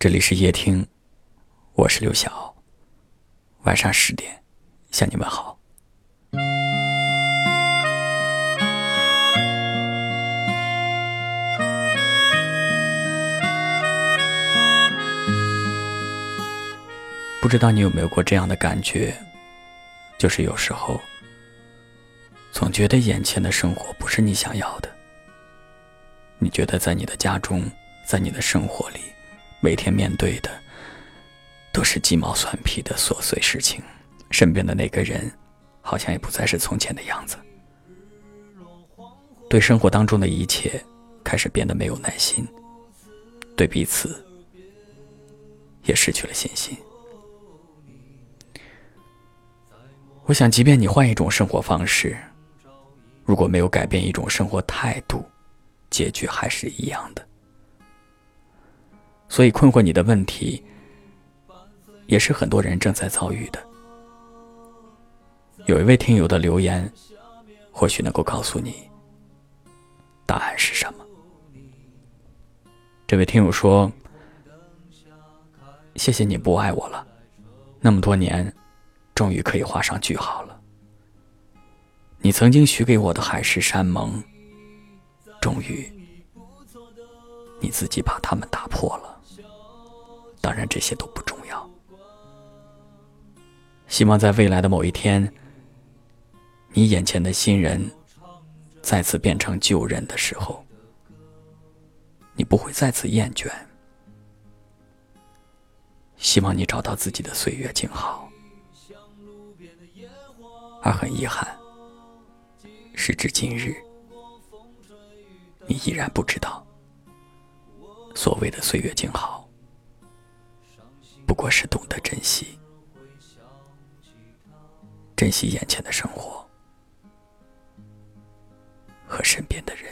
这里是夜听，我是刘晓。晚上十点，向你们好。不知道你有没有过这样的感觉，就是有时候，总觉得眼前的生活不是你想要的。你觉得在你的家中，在你的生活里。每天面对的都是鸡毛蒜皮的琐碎事情，身边的那个人好像也不再是从前的样子，对生活当中的一切开始变得没有耐心，对彼此也失去了信心。我想，即便你换一种生活方式，如果没有改变一种生活态度，结局还是一样的。所以，困惑你的问题，也是很多人正在遭遇的。有一位听友的留言，或许能够告诉你答案是什么。这位听友说：“谢谢你不爱我了，那么多年，终于可以画上句号了。你曾经许给我的海誓山盟，终于你自己把他们打破了。”当然，这些都不重要。希望在未来的某一天，你眼前的新人再次变成旧人的时候，你不会再次厌倦。希望你找到自己的岁月静好。而很遗憾，时至今日，你依然不知道所谓的岁月静好。不过是懂得珍惜，珍惜眼前的生活和身边的人。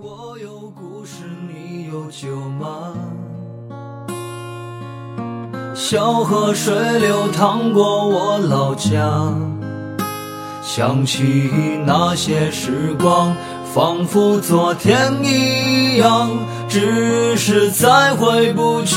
我有故事，你有酒吗？小河水流淌过我老家，想起那些时光，仿佛昨天一样，只是再回不去。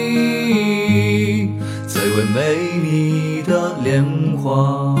最为美丽的莲花。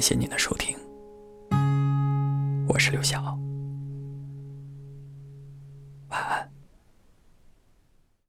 感谢您的收听，我是刘晓。